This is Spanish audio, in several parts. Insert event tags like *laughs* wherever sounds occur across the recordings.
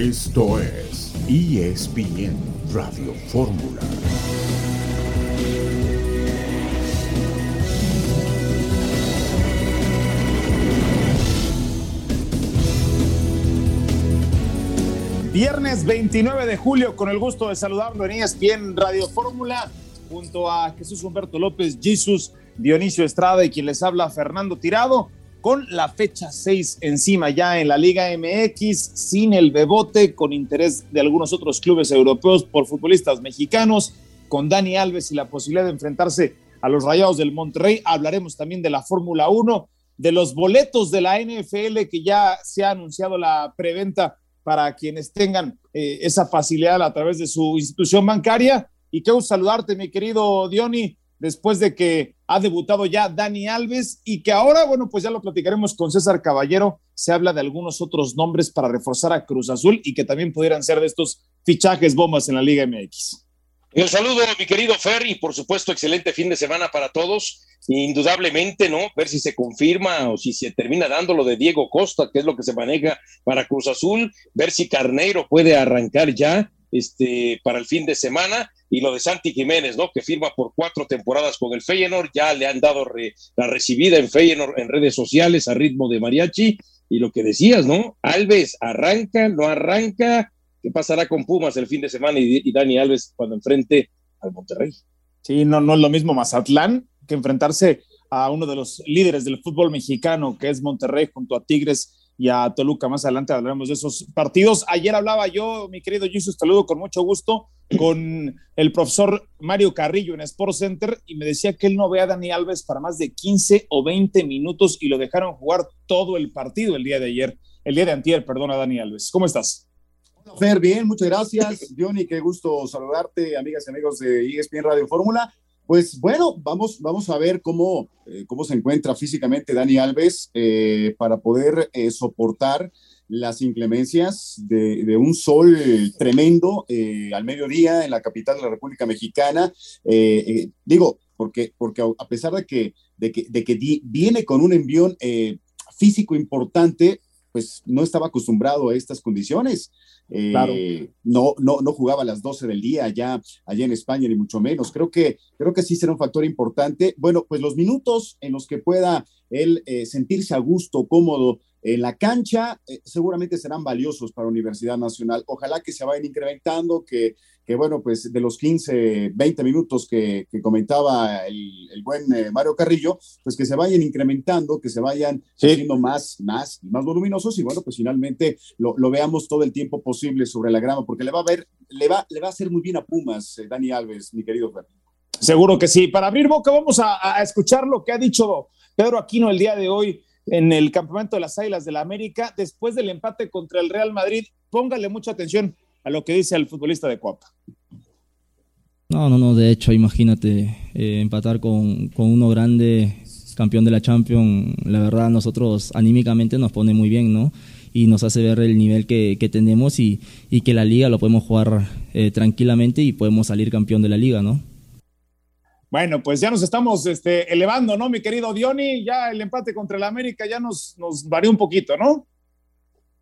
Esto es ESPN Radio Fórmula. Viernes 29 de julio, con el gusto de saludarlo en ESPN Radio Fórmula, junto a Jesús Humberto López, Jesús Dionisio Estrada y quien les habla Fernando Tirado, con la fecha 6 encima ya en la Liga MX, sin el bebote, con interés de algunos otros clubes europeos por futbolistas mexicanos, con Dani Alves y la posibilidad de enfrentarse a los Rayados del Monterrey. Hablaremos también de la Fórmula 1, de los boletos de la NFL que ya se ha anunciado la preventa para quienes tengan eh, esa facilidad a través de su institución bancaria. Y quiero saludarte, mi querido Diony, después de que ha debutado ya Dani Alves y que ahora, bueno, pues ya lo platicaremos con César Caballero. Se habla de algunos otros nombres para reforzar a Cruz Azul y que también pudieran ser de estos fichajes bombas en la Liga MX. Un saludo, mi querido Fer, y por supuesto, excelente fin de semana para todos. Indudablemente, ¿no? Ver si se confirma o si se termina dando lo de Diego Costa, que es lo que se maneja para Cruz Azul, ver si Carneiro puede arrancar ya este, para el fin de semana, y lo de Santi Jiménez, ¿no? Que firma por cuatro temporadas con el Feyenoord, ya le han dado la recibida en Feyenoord en redes sociales a ritmo de mariachi, y lo que decías, ¿no? Alves arranca, no arranca, qué pasará con Pumas el fin de semana y, Dani Alves cuando enfrente al Monterrey. Sí, no, no es lo mismo Mazatlán que enfrentarse a uno de los líderes del fútbol mexicano, que es Monterrey, junto a Tigres y a Toluca. Más adelante hablaremos de esos partidos. Ayer hablaba yo, mi querido Jesús, saludo con mucho gusto, con el profesor Mario Carrillo en Sport Center y me decía que él no ve a Dani Alves para más de 15 o 20 minutos y lo dejaron jugar todo el partido el día de ayer, el día de antier, perdón, a Dani Alves. ¿Cómo estás? Bien, muchas gracias. Johnny, qué gusto saludarte, amigas y amigos de ESPN Radio Fórmula. Pues bueno, vamos, vamos a ver cómo, eh, cómo se encuentra físicamente Dani Alves eh, para poder eh, soportar las inclemencias de, un sol tremendo al mediodía en la capital de la República Mexicana. digo, porque, porque a pesar de que, de que, de que viene con un envión físico importante, pues no estaba acostumbrado a estas condiciones. Eh, no, no, no jugaba a las 12 del día allá, allá en España, ni mucho menos. Creo que, creo que sí será un factor importante. Bueno, pues los minutos en los que pueda él eh, sentirse a gusto, cómodo en la cancha, eh, seguramente serán valiosos para Universidad Nacional. Ojalá que se vayan incrementando, que, que bueno, pues de los 15, 20 minutos que, comentaba el, buen eh, Mario Carrillo, pues que se vayan incrementando, que se vayan haciendo más, más más voluminosos y bueno, pues finalmente lo, veamos todo el tiempo posible sobre la grama, porque le va a ver, le va, le va a hacer muy bien a Pumas, eh, Dani Alves, mi querido Fer. Seguro que sí. Para abrir boca, vamos a, a escuchar lo que ha dicho Pedro Aquino el día de hoy en el campamento de las Águilas de la América después del empate contra el Real Madrid. Póngale mucha atención a lo que dice el futbolista de Coapa. No, no, no, de hecho, imagínate eh, empatar con, con, uno grande, campeón de la Champions, la verdad nosotros anímicamente nos pone muy bien, ¿no? Y nos hace ver el nivel que, que tenemos y, y, que la liga lo podemos jugar eh, tranquilamente y podemos salir campeón de la liga, ¿no? Bueno, pues ya nos estamos este, elevando, ¿no, mi querido Diony? Ya el empate contra el América ya nos, nos varió un poquito, ¿no?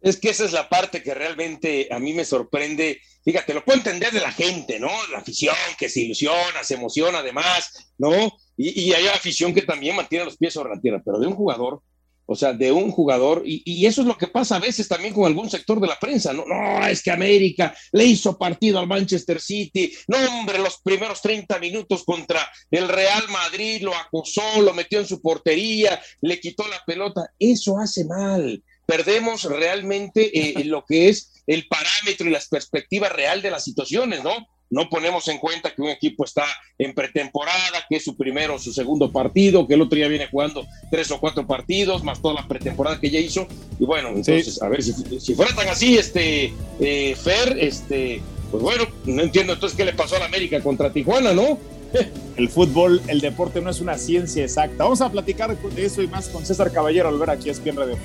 Es que esa es la parte que realmente a mí me sorprende. Fíjate, lo puedo entender de la gente, ¿no? La afición que se ilusiona, se emociona además, ¿no? Y, y hay afición que también mantiene los pies sobre la tierra, pero de un jugador, o sea, de un jugador, y, y, eso es lo que pasa a veces también con algún sector de la prensa, ¿no? No, es que América le hizo partido al Manchester City, no, hombre, los primeros 30 minutos contra el Real Madrid lo acosó, lo metió en su portería, le quitó la pelota, eso hace mal perdemos realmente eh, lo que es el parámetro y las perspectivas real de las situaciones, ¿no? No ponemos en cuenta que un equipo está en pretemporada, que es su primero o su segundo partido, que el otro día viene jugando tres o cuatro partidos, más toda la pretemporada que ya hizo. Y bueno, entonces, a ver, si, si, fuera tan así, este, eh, Fer, este, pues bueno, no entiendo entonces qué le pasó a la América contra Tijuana, ¿no? *laughs* El fútbol, el deporte no es una ciencia exacta. Vamos a platicar de eso y más con César Caballero al ver aquí a Espien Radio.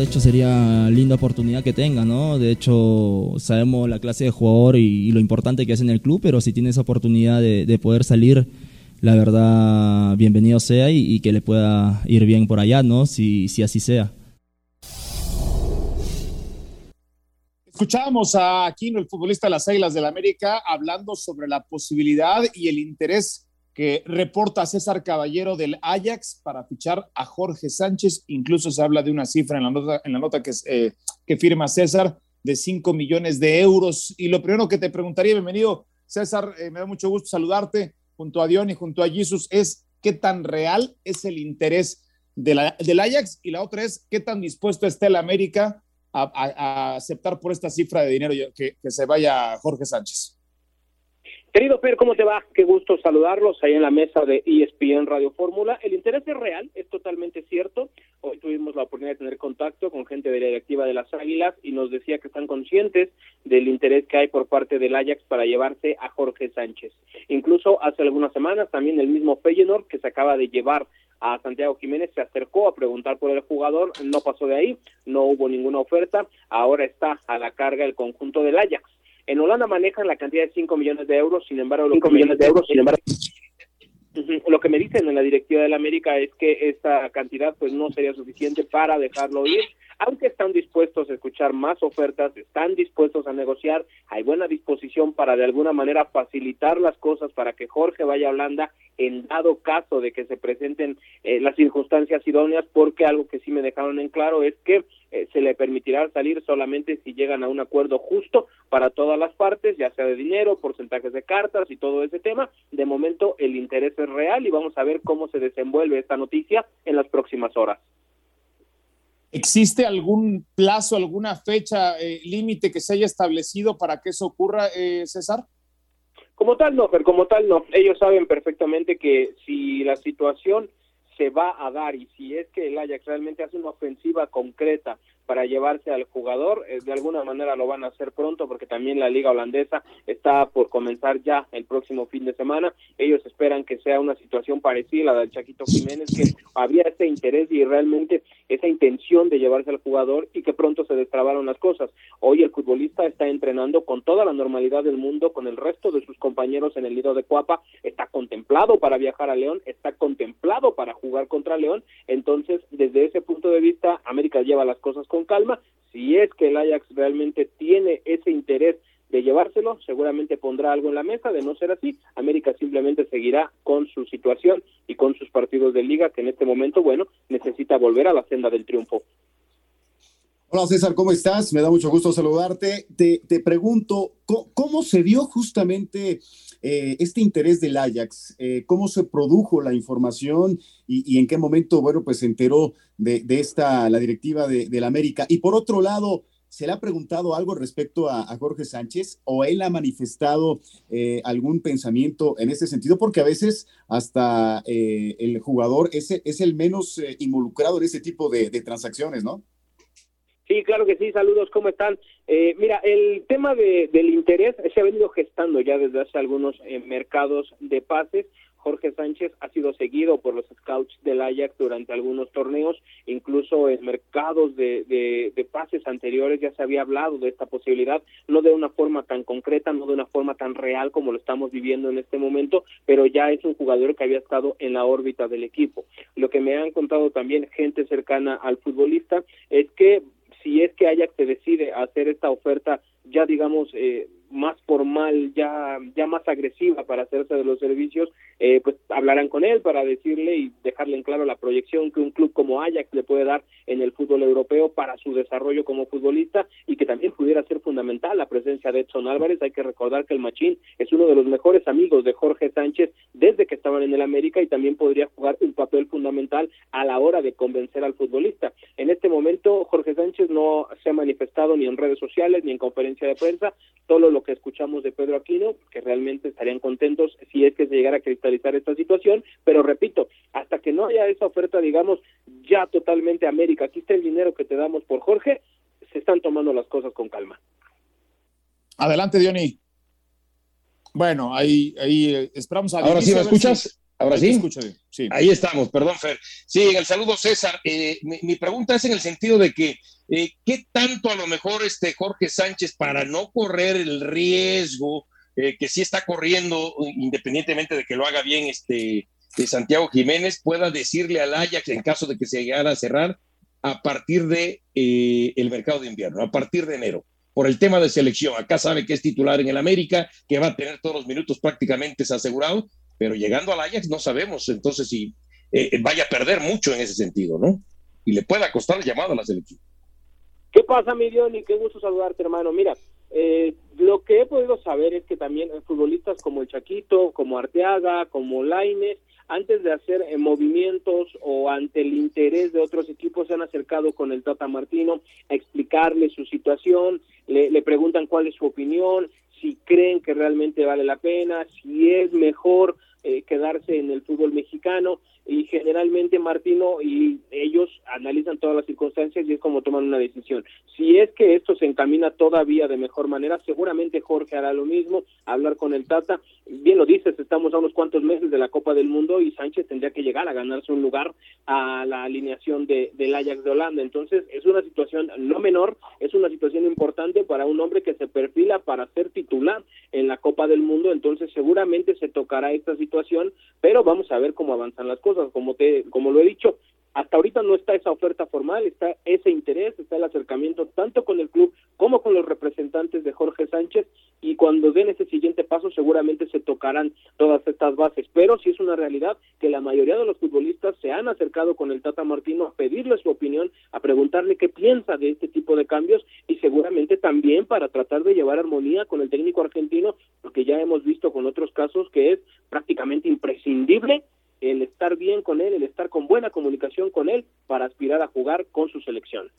De hecho, sería linda oportunidad que tenga, ¿no? De hecho, sabemos la clase de jugador y, lo importante que es en el club, pero si tiene esa oportunidad de, poder salir la verdad, bienvenido sea y, que le pueda ir bien por allá, ¿no? Si, así sea. Escuchábamos a Aquino, el futbolista de las Águilas del la América, hablando sobre la posibilidad y el interés que reporta César Caballero del Ajax para fichar a Jorge Sánchez. Incluso se habla de una cifra en la nota, en la nota que, eh, firma César de 5 millones de euros. Y lo primero que te preguntaría, bienvenido César, eh, me da mucho gusto saludarte junto a Dion y junto a Jesus, es qué tan real es el interés del Ajax y la otra es qué tan dispuesto está el América a, aceptar por esta cifra de dinero que se vaya Jorge Sánchez. Querido Fer, ¿cómo te va? Qué gusto saludarlos ahí en la mesa de ESPN Radio Fórmula. El interés es real, es totalmente cierto. Hoy tuvimos la oportunidad de tener contacto con gente de la directiva de las Águilas y nos decía que están conscientes del interés que hay por parte del Ajax para llevarse a Jorge Sánchez. Incluso hace algunas semanas también el mismo Feyenoord que se acaba de llevar a Santiago Jiménez se acercó a preguntar por el jugador, no pasó de ahí, no hubo ninguna oferta, ahora está a la carga el conjunto del Ajax. En Holanda manejan la cantidad de 5 millones de euros, sin embargo, 5 millones de euros, sin embargo, lo que me dicen en la directiva del América es que esta cantidad pues no sería suficiente para dejarlo ir, aunque están dispuestos a escuchar más ofertas, están dispuestos a negociar, hay buena disposición para de alguna manera facilitar las cosas para que Jorge vaya a Holanda en dado caso de que se presenten eh, las circunstancias idóneas, porque algo que sí me dejaron en claro es que eh, se le permitirá salir solamente si llegan a un acuerdo justo para todas las partes, ya sea de dinero, porcentajes de cartas y todo ese tema. De momento el interés es real y vamos a ver cómo se desenvuelve esta noticia en las próximas horas. ¿Existe algún plazo, alguna fecha eh, límite que se haya establecido para que eso ocurra, eh, César? Como tal, no, pero como tal, no. Ellos saben perfectamente que si la situación se va a dar y si es que el Ajax realmente hace una ofensiva concreta para llevarse al jugador, eh, de alguna manera lo van a hacer pronto porque también la liga holandesa está por comenzar ya el próximo fin de semana. Ellos esperan que sea una situación parecida a la del Chaquito Jiménez, que había ese interés y realmente esa intención de llevarse al jugador y que pronto se destrabaron las cosas. Hoy el futbolista está entrenando con toda la normalidad del mundo, con el resto de sus compañeros en el nido de Cuapa, está contemplado para viajar a León, está contemplado para jugar contra León, entonces desde ese punto de vista América lleva las cosas con calma. Si es que el Ajax realmente tiene ese interés de llevárselo, seguramente pondrá algo en la mesa, de no ser así, América simplemente seguirá con su situación y con sus partidos de liga, que en este momento, bueno, necesita volver a la senda del triunfo. Hola César, ¿cómo estás? Me da mucho gusto saludarte. Te, te pregunto, ¿cómo, se dio justamente eh, este interés del Ajax? Eh, ¿Cómo se produjo la información y, en qué momento, bueno, pues se enteró de, esta, la directiva de, la América? Y por otro lado, ¿se le ha preguntado algo respecto a, Jorge Sánchez o él ha manifestado eh, algún pensamiento en este sentido? Porque a veces hasta el jugador es, es el menos involucrado en ese tipo de transacciones, ¿no? Sí, claro que sí, saludos, ¿cómo están? Eh, mira, el tema de, del interés se ha venido gestando ya desde hace algunos eh, mercados de pases. Jorge Sánchez ha sido seguido por los scouts del Ajax durante algunos torneos, incluso en mercados de, de, de, pases anteriores ya se había hablado de esta posibilidad, no de una forma tan concreta, no de una forma tan real como lo estamos viviendo en este momento, pero ya es un jugador que había estado en la órbita del equipo. Lo que me han contado también gente cercana al futbolista es que si es que Ajax se decide hacer esta oferta ya digamos eh, más formal, ya, ya más agresiva para hacerse de los servicios, eh, pues hablarán con él para decirle y dejarle en claro la proyección que un club como Ajax le puede dar en el fútbol europeo para su desarrollo como futbolista y que también pudiera ser fundamental la presencia de Edson Álvarez. Hay que recordar que el Machín es uno de los mejores amigos de Jorge Sánchez desde que estaban en el América y también podría jugar un papel fundamental a la hora de convencer al futbolista. En este momento Jorge Sánchez no se ha manifestado ni en redes sociales ni en conferencia de prensa, solo lo que escuchamos de Pedro Aquino, que realmente estarían contentos si es que se llegara a cristalizar esta situación, pero repito, hasta que no haya esa oferta, digamos, ya totalmente América, aquí está el dinero que te damos por Jorge, se están tomando las cosas con calma. Adelante, Diony. Bueno, ahí, ahí eh, esperamos a... Ahora sí me escuchas. Ahora sí. sí. Ahí estamos, perdón, Fer. Sí, el saludo, César. Eh, mi, pregunta es en el sentido de que, eh, ¿qué tanto a lo mejor este Jorge Sánchez, para no correr el riesgo eh, que sí está corriendo, independientemente de que lo haga bien este, Santiago Jiménez, pueda decirle al Ajax, en caso de que se llegara a cerrar, a partir de el mercado de invierno, a partir de enero, por el tema de selección. Acá sabe que es titular en el América, que va a tener todos los minutos prácticamente asegurado, pero llegando al Ajax no sabemos entonces si eh, vaya a perder mucho en ese sentido, ¿no? Y le pueda costar el llamado a la selección. ¿Qué pasa, mi y Qué gusto saludarte, hermano. Mira, eh, lo que he podido saber es que también futbolistas como el Chaquito, como Arteaga, como Laines, antes de hacer eh, movimientos o ante el interés de otros equipos, se han acercado con el Tata Martino a explicarle su situación, le preguntan cuál es su opinión, si creen que realmente vale la pena, si es mejor eh, quedarse en el fútbol mexicano y generalmente Martino y ellos analizan todas las circunstancias y es como toman una decisión. Si es que esto se encamina todavía de mejor manera, seguramente Jorge hará lo mismo, hablar con el Tata. Bien lo dices, estamos a unos cuantos meses de la Copa del Mundo y Sánchez tendría que llegar a ganarse un lugar a la alineación de, del Ajax de Holanda. Entonces es una situación no menor, es una situación importante para un hombre que se perfila para ser titular en la Copa del Mundo. Entonces seguramente se tocará esta situación, pero vamos a ver cómo avanzan las cosas. Como te como lo he dicho, hasta ahorita no está esa oferta formal, está ese interés, está el acercamiento tanto con el club como con los representantes de Jorge Sánchez y cuando den ese siguiente paso seguramente se tocarán todas estas bases, pero sí es una realidad que la mayoría de los futbolistas se han acercado con el Tata Martino a pedirle su opinión, a preguntarle qué piensa de este tipo de cambios y seguramente también para tratar de llevar armonía con el técnico argentino, porque ya hemos visto con otros casos que es prácticamente imprescindible el estar bien con él, el estar con buena comunicación con él para aspirar a jugar con su selección.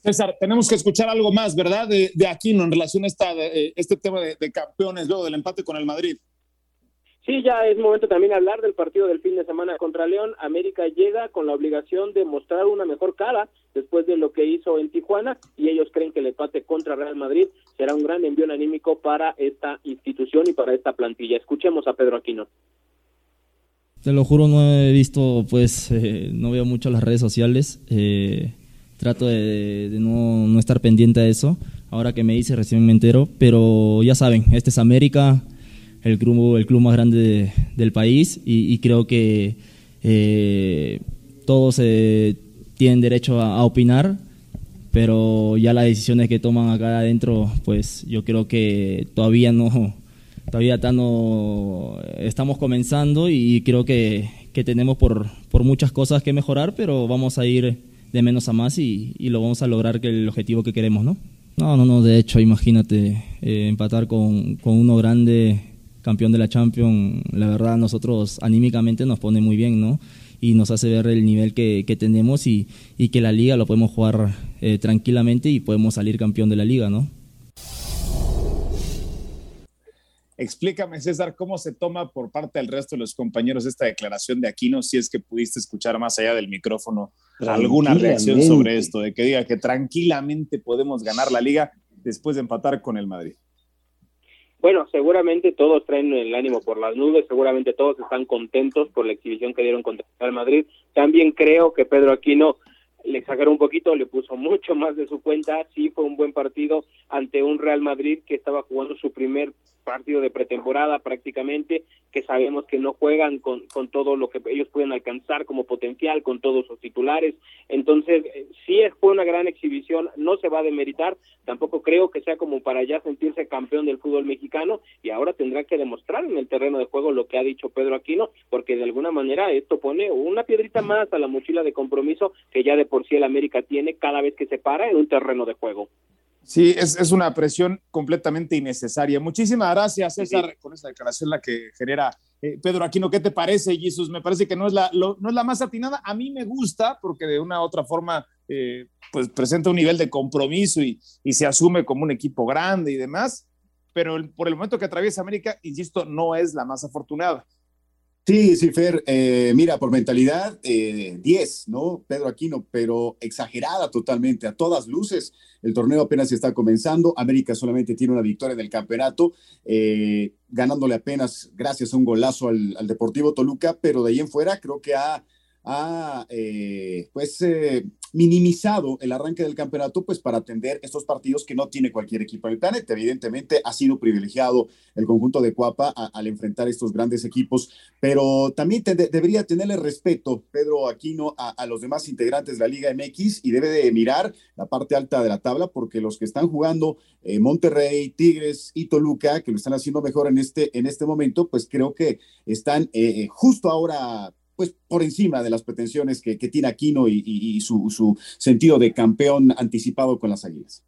César, tenemos que escuchar algo más, ¿verdad? De, de Aquino en relación a esta, eh, este tema de, de, campeones luego del empate con el Madrid. Sí, ya es momento también hablar del partido del fin de semana contra León. América llega con la obligación de mostrar una mejor cara después de lo que hizo en Tijuana y ellos creen que el empate contra Real Madrid será un gran envío anímico para esta institución y para esta plantilla. Escuchemos a Pedro Aquino. Te lo juro, no he visto, pues, eh, no veo mucho las redes sociales. Eh, trato de, no, no, estar pendiente a eso. Ahora que me dice, recién me entero. Pero ya saben, este es América, el club, el club más grande de, del país. Y, creo que eh, todos eh, tienen derecho a, opinar. Pero ya las decisiones que toman acá adentro, pues yo creo que todavía no todavía estamos, estamos comenzando y creo que, que tenemos por, por, muchas cosas que mejorar, pero vamos a ir de menos a más y, y, lo vamos a lograr que el objetivo que queremos, ¿no? No, no, no, de hecho, imagínate, eh, empatar con, con, uno grande, campeón de la Champions, la verdad nosotros anímicamente nos pone muy bien, ¿no? Y nos hace ver el nivel que, que tenemos y, y, que la liga lo podemos jugar eh, tranquilamente y podemos salir campeón de la liga, ¿no? Explícame, César, cómo se toma por parte del resto de los compañeros esta declaración de Aquino, si es que pudiste escuchar más allá del micrófono alguna reacción sobre esto, de que diga que tranquilamente podemos ganar la liga después de empatar con el Madrid. Bueno, seguramente todos traen el ánimo por las nubes, seguramente todos están contentos por la exhibición que dieron contra el Madrid. También creo que Pedro Aquino le exageró un poquito, le puso mucho más de su cuenta, sí fue un buen partido ante un Real Madrid que estaba jugando su primer partido de pretemporada prácticamente, que sabemos que no juegan con, con todo lo que ellos pueden alcanzar como potencial, con todos sus titulares. Entonces, eh, sí fue una gran exhibición, no se va a demeritar, tampoco creo que sea como para ya sentirse campeón del fútbol mexicano y ahora tendrá que demostrar en el terreno de juego lo que ha dicho Pedro Aquino, porque de alguna manera esto pone una piedrita más a la mochila de compromiso que ya de por sí el América tiene cada vez que se para en un terreno de juego. Sí, es, es, una presión completamente innecesaria. Muchísimas gracias, César, sí. con esta declaración la que genera eh, Pedro Aquino. ¿Qué te parece, Jesús? Me parece que no es, la, lo, no es la más atinada. A mí me gusta porque de una u otra forma eh, pues presenta un nivel de compromiso y, y, se asume como un equipo grande y demás, pero el, por el momento que atraviesa América, insisto, no es la más afortunada. Sí, sí, Fer, eh, mira, por mentalidad, 10, eh, ¿no? Pedro Aquino, pero exagerada totalmente, a todas luces. El torneo apenas está comenzando, América solamente tiene una victoria en el campeonato, eh, ganándole apenas gracias a un golazo al, al, Deportivo Toluca, pero de ahí en fuera creo que ha, ha eh, pues eh, minimizado el arranque del campeonato pues para atender estos partidos que no tiene cualquier equipo en el planeta. Evidentemente ha sido privilegiado el conjunto de Cuapa al enfrentar estos grandes equipos, pero también debería tenerle respeto Pedro Aquino a, los demás integrantes de la Liga MX y debe de mirar la parte alta de la tabla porque los que están jugando eh, Monterrey, Tigres y Toluca, que lo están haciendo mejor en este, en este momento, pues creo que están justo ahora pues por encima de las pretensiones que, tiene Aquino y, su, sentido de campeón anticipado con las Águilas.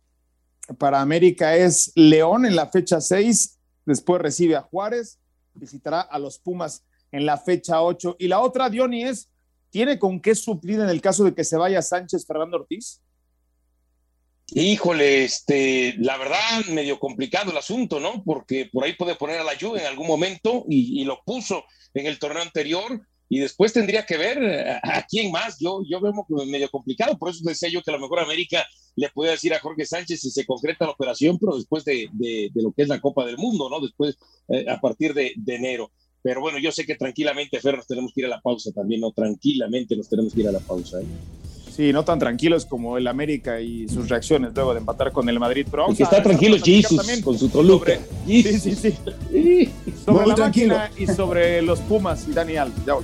Para América es León en la fecha 6, después recibe a Juárez, visitará a los Pumas en la fecha 8. Y la otra, Diony, es, ¿tiene con qué suplir en el caso de que se vaya Sánchez Fernando Ortiz? Híjole, este, la verdad, medio complicado el asunto, ¿no? Porque por ahí puede poner a la lluvia en algún momento y, y lo puso en el torneo anterior y después tendría que ver eh, a, quién más. Yo, yo veo medio complicado, por eso decía yo que a lo mejor América le puede decir a Jorge Sánchez si se concreta la operación, pero después de, de, lo que es la Copa del Mundo, ¿no? Después, eh, a partir de, de, enero. Pero bueno, yo sé que tranquilamente, Fer, nos tenemos que ir a la pausa también, ¿no? Tranquilamente nos tenemos que ir a la pausa. ¿eh? Sí, no tan tranquilos como el América y sus reacciones luego de empatar con el Madrid. Pero que está tranquilo Jesus con su Toluca. *laughs* sí, sí, sí. *laughs* sobre la máquina y sobre los Pumas y Daniel. Ya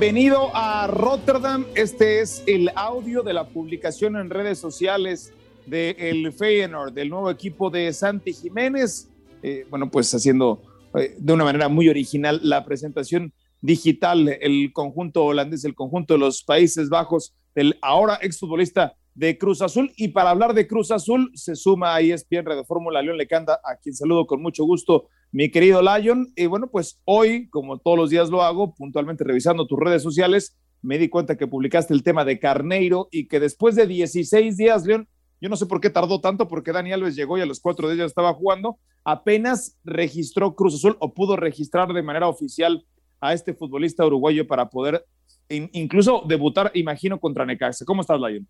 Bienvenido a Rotterdam. Este es el audio de la publicación en redes sociales del el Feyenoord, del nuevo equipo de Santi Jiménez. Eh, bueno, pues haciendo eh, de una manera muy original la presentación digital, el conjunto holandés, el conjunto de los Países Bajos, del ahora exfutbolista de Cruz Azul. Y para hablar de Cruz Azul, se suma a ESPN Radio Fórmula León Lecanda, a quien saludo con mucho gusto mi querido Lion. Y bueno, pues hoy, como todos los días lo hago, puntualmente revisando tus redes sociales, me di cuenta que publicaste el tema de Carneiro y que después de 16 días, León, yo no sé por qué tardó tanto, porque Dani Alves llegó y a los cuatro días estaba jugando, apenas registró Cruz Azul o pudo registrar de manera oficial a este futbolista uruguayo para poder incluso debutar, imagino, contra Necaxa. ¿Cómo estás, Lion?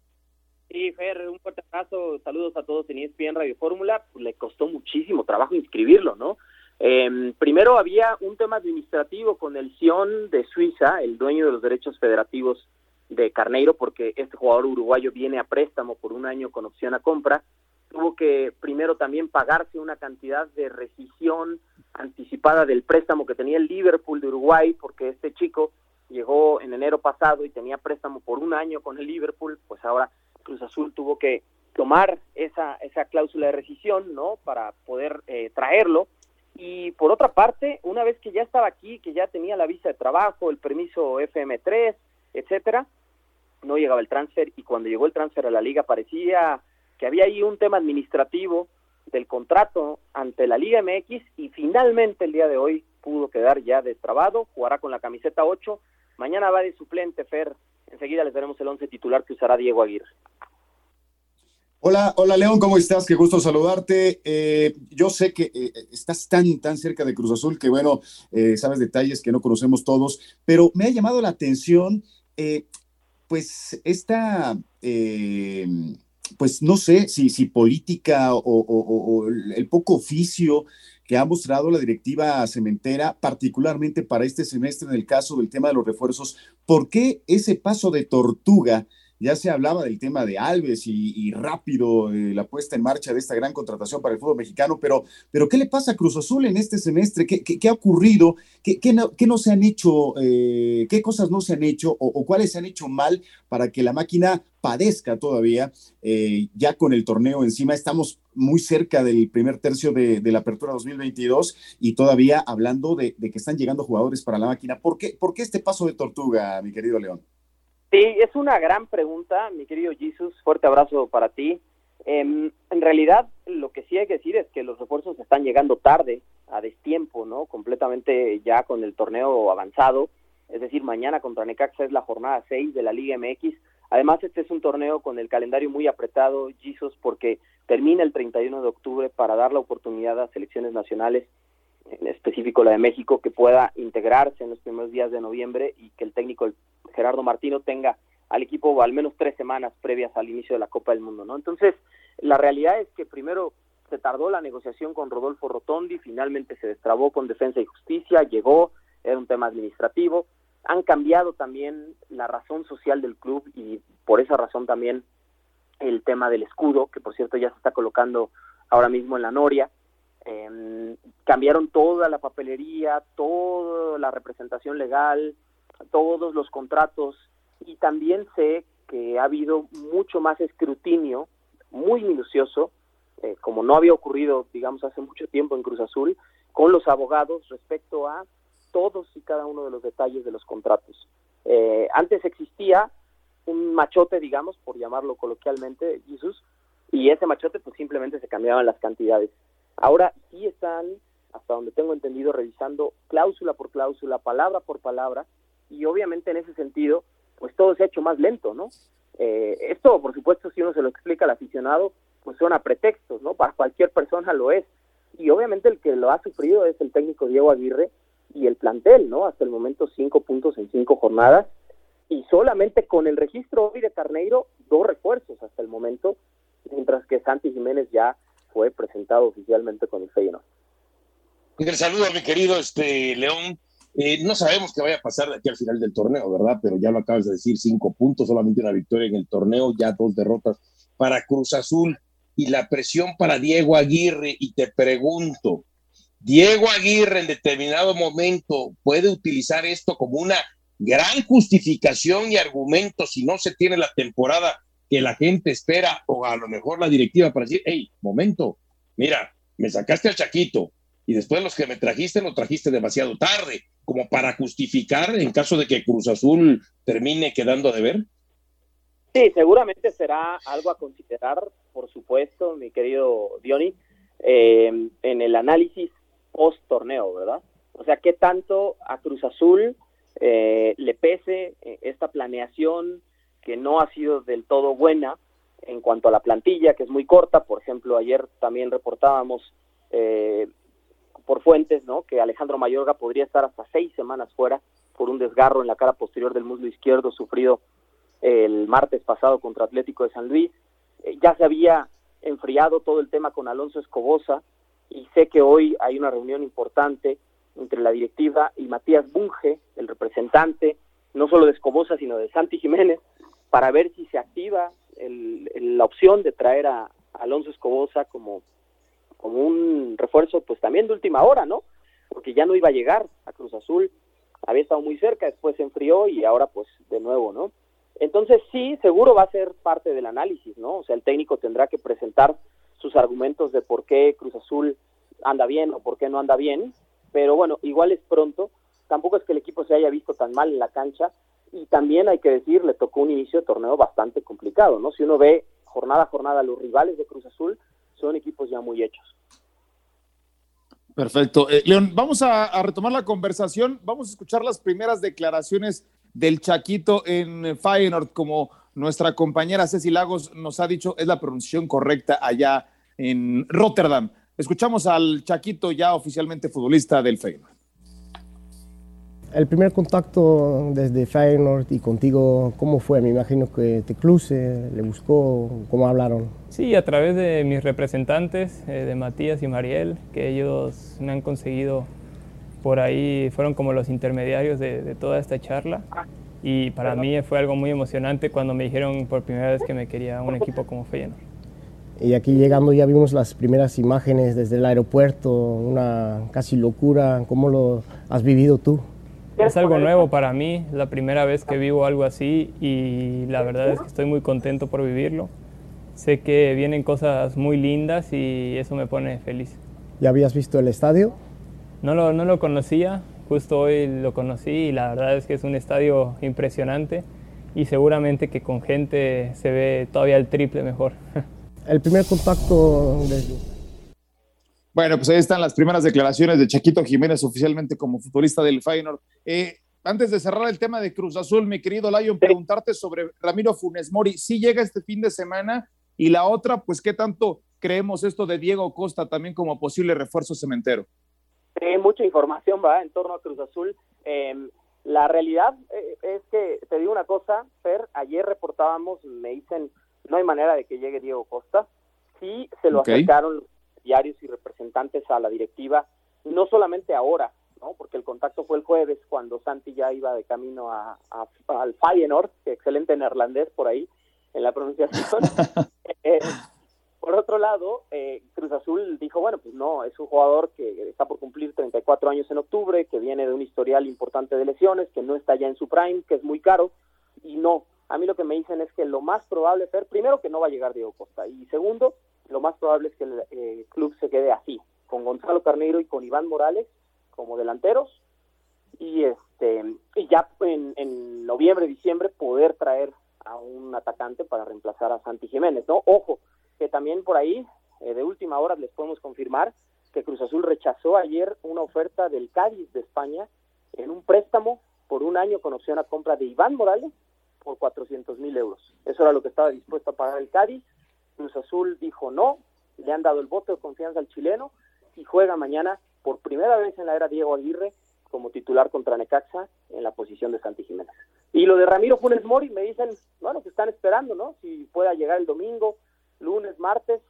Sí, Fer, un fuerte abrazo, saludos a todos en ESPN Radio Fórmula. Pues, le costó muchísimo trabajo inscribirlo, ¿no? Eh, primero había un tema administrativo con el Sion de Suiza, el dueño de los derechos federativos de Carneiro, porque este jugador uruguayo viene a préstamo por un año con opción a compra. Tuvo que primero también pagarse una cantidad de rescisión anticipada del préstamo que tenía el Liverpool de Uruguay, porque este chico llegó en enero pasado y tenía préstamo por un año con el Liverpool, pues ahora Cruz Azul tuvo que tomar esa, esa cláusula de rescisión, ¿no? Para poder eh, traerlo. Y por otra parte, una vez que ya estaba aquí, que ya tenía la visa de trabajo, el permiso FM3, etcétera, no llegaba el transfer. Y cuando llegó el transfer a la liga parecía que había ahí un tema administrativo del contrato ante la Liga MX y finalmente el día de hoy pudo quedar ya destrabado, jugará con la camiseta 8, mañana va de suplente Fer, enseguida les daremos el 11 titular que usará Diego Aguirre. Hola, hola León, ¿cómo estás? Qué gusto saludarte. Eh, yo sé que eh, estás tan, tan cerca de Cruz Azul que, bueno, eh, sabes detalles que no conocemos todos, pero me ha llamado la atención, pues, esta, pues, no sé si, si política o, el poco oficio que ha mostrado la directiva cementera, particularmente para este semestre en el caso del tema de los refuerzos. ¿Por qué ese paso de tortuga? Ya se hablaba del tema de Alves y, rápido eh, la puesta en marcha de esta gran contratación para el fútbol mexicano, pero, pero ¿qué le pasa a Cruz Azul en este semestre? ¿Qué, ha ocurrido? ¿Qué, no, se han hecho? Eh, ¿Qué cosas no se han hecho o, cuáles se han hecho mal para que la máquina padezca todavía eh, ya con el torneo encima? Estamos muy cerca del primer tercio de, la apertura 2022 y todavía hablando de, de, que están llegando jugadores para la máquina. ¿Por qué, ¿Por qué este paso de tortuga, mi querido León? Sí, es una gran pregunta, mi querido Jesus. Fuerte abrazo para ti. Em, en realidad, lo que sí hay que decir es que los refuerzos están llegando tarde, a destiempo, ¿no? Completamente ya con el torneo avanzado. Es decir, mañana contra Necaxa es la jornada 6 de la Liga MX. Además, este es un torneo con el calendario muy apretado, Jesus, porque termina el 31 de octubre para dar la oportunidad a selecciones nacionales, en específico la de México, que pueda integrarse en los primeros días de noviembre y que el técnico Gerardo Martino tenga al equipo al menos tres semanas previas al inicio de la Copa del Mundo, ¿no? Entonces, la realidad es que primero se tardó la negociación con Rodolfo Rotondi, finalmente se destrabó con Defensa y Justicia, llegó, era un tema administrativo, han cambiado también la razón social del club y por esa razón también el tema del escudo, que por cierto ya se está colocando ahora mismo en la Noria. Em, cambiaron toda la papelería, toda la representación legal, todos los contratos y también sé que ha habido mucho más escrutinio, muy minucioso, eh, como no había ocurrido, digamos, hace mucho tiempo en Cruz Azul, con los abogados respecto a todos y cada uno de los detalles de los contratos. Eh, antes existía un machote, digamos, por llamarlo coloquialmente, Jesús, y ese machote pues simplemente se cambiaban las cantidades. Ahora sí están, hasta donde tengo entendido, revisando cláusula por cláusula, palabra por palabra, y obviamente en ese sentido, pues todo se ha hecho más lento, ¿no? Eh, esto, por supuesto, si uno se lo explica al aficionado, pues suena pretextos, ¿no? Para cualquier persona lo es. Y obviamente el que lo ha sufrido es el técnico Diego Aguirre y el plantel, ¿no? Hasta el momento cinco puntos en cinco jornadas y solamente con el registro hoy de Carneiro dos refuerzos hasta el momento, mientras que Santi Jiménez ya fue presentado oficialmente con el Feyenoord. El saludo a mi querido este León. Eh, no sabemos qué vaya a pasar de aquí al final del torneo, ¿verdad? Pero ya lo acabas de decir, cinco puntos, solamente una victoria en el torneo, ya dos derrotas para Cruz Azul y la presión para Diego Aguirre. Y te pregunto, ¿Diego Aguirre en determinado momento puede utilizar esto como una gran justificación y argumento si no se tiene la temporada que la gente espera o a lo mejor la directiva para decir, hey, momento, mira, me sacaste al Chaquito y después los que me trajiste lo trajiste demasiado tarde, como para justificar en caso de que Cruz Azul termine quedando de ver? Sí, seguramente será algo a considerar, por supuesto, mi querido Diony, eh, en el análisis post torneo, ¿verdad? O sea, ¿qué tanto a Cruz Azul eh, le pese eh, esta planeación que no ha sido del todo buena en cuanto a la plantilla, que es muy corta? Por ejemplo, ayer también reportábamos por fuentes, ¿no? Que Alejandro Mayorga podría estar hasta seis semanas fuera por un desgarro en la cara posterior del muslo izquierdo sufrido el martes pasado contra Atlético de San Luis. Eh, ya se había enfriado todo el tema con Alonso Escobosa y sé que hoy hay una reunión importante entre la directiva y Matías Bunge, el representante, no solo de Escobosa, sino de Santi Jiménez, para ver si se activa la opción de traer a Alonso Escobosa como como un refuerzo pues también de última hora, ¿no? Porque ya no iba a llegar a Cruz Azul, había estado muy cerca, después se enfrió y ahora pues de nuevo, ¿no? Entonces sí, seguro va a ser parte del análisis, ¿no? O sea, el técnico tendrá que presentar sus argumentos de por qué Cruz Azul anda bien o por qué no anda bien, pero bueno, igual es pronto, tampoco es que el equipo se haya visto tan mal en la cancha y también hay que decir, le tocó un inicio de torneo bastante complicado, ¿no? Si uno ve jornada a jornada los rivales de Cruz Azul, son equipos ya muy hechos. Perfecto. Eh, León, vamos a, retomar la conversación. Vamos a escuchar las primeras declaraciones del Chaquito en Feyenoord, como nuestra compañera Ceci Lagos nos ha dicho, es la pronunciación correcta allá en Rotterdam. Escuchamos al Chaquito ya oficialmente futbolista del Feyenoord. El primer contacto desde Feyenoord y contigo, ¿cómo fue? Me imagino que te cluse, le buscó, ¿cómo hablaron? Sí, a través de mis representantes, eh, de Matías y Mariel, que ellos me han conseguido por ahí, fueron como los intermediarios de, toda esta charla. Y para mí fue algo muy emocionante cuando me dijeron por primera vez que me quería un equipo como Feyenoord. Y aquí llegando ya vimos las primeras imágenes desde el aeropuerto, una casi locura. ¿Cómo lo has vivido tú? Es algo nuevo para mí, la primera vez que vivo algo así y la verdad es que estoy muy contento por vivirlo. Sé que vienen cosas muy lindas y eso me pone feliz. ¿Ya habías visto el estadio? No lo, no lo conocía, justo hoy lo conocí y la verdad es que es un estadio impresionante y seguramente que con gente se ve todavía el triple mejor. *laughs* El primer contacto. Bueno, pues ahí están las primeras declaraciones de Chaquito Jiménez oficialmente como futbolista del Feyenoord. Eh, antes de cerrar el tema de Cruz Azul, mi querido Lion, preguntarte sobre Ramiro Funes Mori. Si llega este fin de semana y la otra, pues qué tanto creemos esto de Diego Costa también como posible refuerzo cementero. mucha información va en torno a Cruz Azul. Em, la realidad eh, es que, te digo una cosa, Fer, ayer reportábamos, me dicen, no hay manera de que llegue Diego Costa. Sí se lo acercaron los diarios y representantes a la directiva, no solamente ahora, ¿no? porque el contacto fue el jueves cuando Santi ya iba de camino a, al Feyenoord, excelente neerlandés por ahí en la pronunciación. *laughs* Eh, por otro lado, eh, Cruz Azul dijo, bueno, pues no, es un jugador que está por cumplir 34 años en octubre, que viene de un historial importante de lesiones, que no está ya en su prime, que es muy caro, y no. A mí lo que me dicen es que lo más probable es, primero, que no va a llegar Diego Costa, y segundo, lo más probable es que el eh, club se quede así, con Gonzalo Carneiro y con Iván Morales como delanteros, y este y ya en, en noviembre, diciembre, poder traer a un atacante para reemplazar a Santi Jiménez, ¿no? Ojo, que también por ahí, eh, de última hora, les podemos confirmar que Cruz Azul rechazó ayer una oferta del Cádiz de España en un préstamo por un año con opción a compra de Iván Morales por 400 mil euros. Eso era lo que estaba dispuesto a pagar el Cádiz. Cruz Azul dijo no, le han dado el voto de confianza al chileno y juega mañana por primera vez en la era Diego Aguirre como titular contra Necaxa en la posición de Santi Jiménez. Y lo de Ramiro Funes Mori me dicen, bueno, que están esperando, ¿no? Si pueda llegar el domingo, lunes, martes.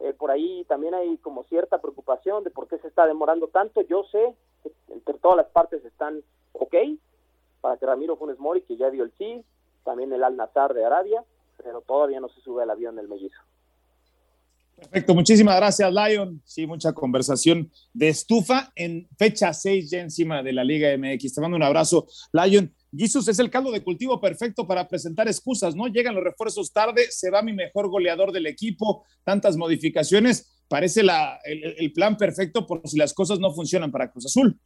Eh, por ahí también hay como cierta preocupación de por qué se está demorando tanto. Yo sé que entre todas las partes están ok para que Ramiro Funes Mori, que ya dio el sí, también el Al de Arabia, pero todavía no se sube al avión del mellizo. Perfecto, muchísimas gracias, Lion. Sí, mucha conversación de estufa en fecha 6 ya encima de la Liga MX. Te mando un abrazo, Lion. Jesus es el caldo de cultivo perfecto para presentar excusas, ¿no? Llegan los refuerzos tarde, se va mi mejor goleador del equipo, tantas modificaciones, parece la, el, plan perfecto por si las cosas no funcionan para Cruz Azul.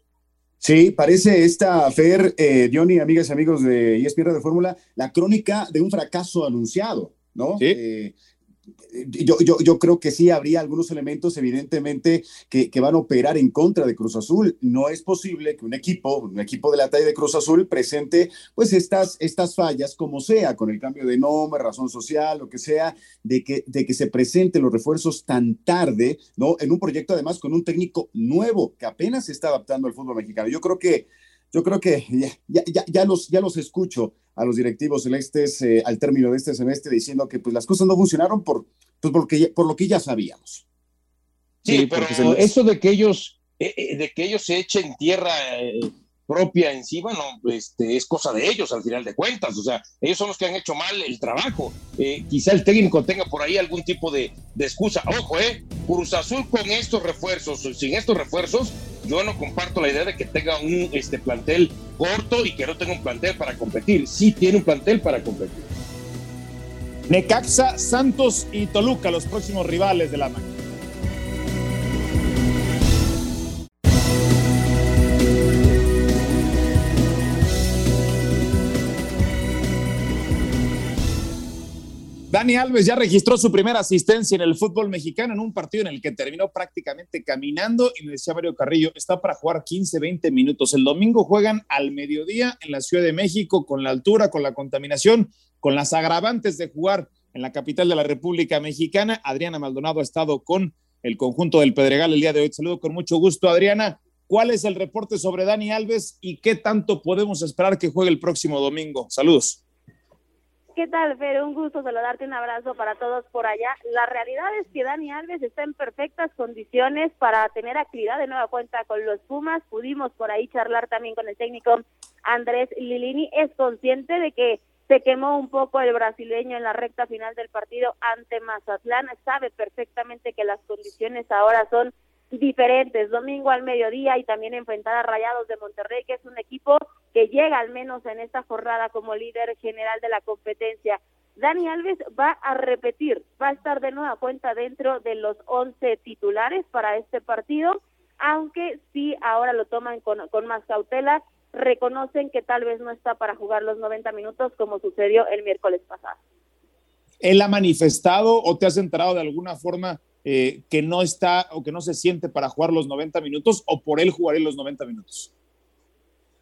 Sí, parece esta Fer, eh, Johnny, amigas y amigos de ESPN de Fórmula, la crónica de un fracaso anunciado, ¿no? Sí. Eh, yo, yo, yo, creo que sí habría algunos elementos, evidentemente, que, que, van a operar en contra de Cruz Azul. No es posible que un equipo, un equipo de la talla de Cruz Azul, presente pues estas, estas fallas, como sea, con el cambio de nombre, razón social, lo que sea, de que, de que se presenten los refuerzos tan tarde, ¿no? En un proyecto además con un técnico nuevo que apenas se está adaptando al fútbol mexicano. Yo creo que yo creo que ya, ya, ya, los, ya los escucho a los directivos celestes eh, al término de este semestre diciendo que pues, las cosas no funcionaron por, pues, porque, por lo que ya sabíamos. Sí, pero eso de que ellos, eh, eh, de que ellos se echen tierra propia encima, no, este, es cosa de ellos al final de cuentas. O sea, ellos son los que han hecho mal el trabajo. quizá el técnico tenga por ahí algún tipo de, de, excusa. Ojo, eh, Cruz Azul con estos refuerzos, sin estos refuerzos, yo no comparto la idea de que tenga un este, plantel corto y que no tenga un plantel para competir. Sí tiene un plantel para competir. Necaxa, Santos y Toluca, los próximos rivales de la máquina. Dani Alves ya registró su primera asistencia en el fútbol mexicano en un partido en el que terminó prácticamente caminando y me decía Mario Carrillo, está para jugar 15, 20 minutos. El domingo juegan al mediodía en la Ciudad de México con la altura, con la contaminación, con las agravantes de jugar en la capital de la República Mexicana. Adriana Maldonado ha estado con el conjunto del Pedregal el día de hoy. Saludo con mucho gusto, Adriana. ¿Cuál es el reporte sobre Dani Alves y qué tanto podemos esperar que juegue el próximo domingo? Saludos. ¿Qué tal, Fer? Un gusto saludarte, un abrazo para todos por allá. La realidad es que Dani Alves está en perfectas condiciones para tener actividad de nueva cuenta con los Pumas. Pudimos por ahí charlar también con el técnico Andrés Lilini. Es consciente de que se quemó un poco el brasileño en la recta final del partido ante Mazatlán. Sabe perfectamente que las condiciones ahora son diferentes, domingo al mediodía y también enfrentar a Rayados de Monterrey, que es un equipo que llega al menos en esta jornada como líder general de la competencia. Dani Alves va a repetir, va a estar de nueva cuenta dentro de los 11 titulares para este partido, aunque sí ahora lo toman con, más cautela, reconocen que tal vez no está para jugar los 90 minutos como sucedió el miércoles pasado. ¿Él ha manifestado o te has enterado de alguna forma eh, que no está o que no se siente para jugar los 90 minutos o por él jugaré los 90 minutos?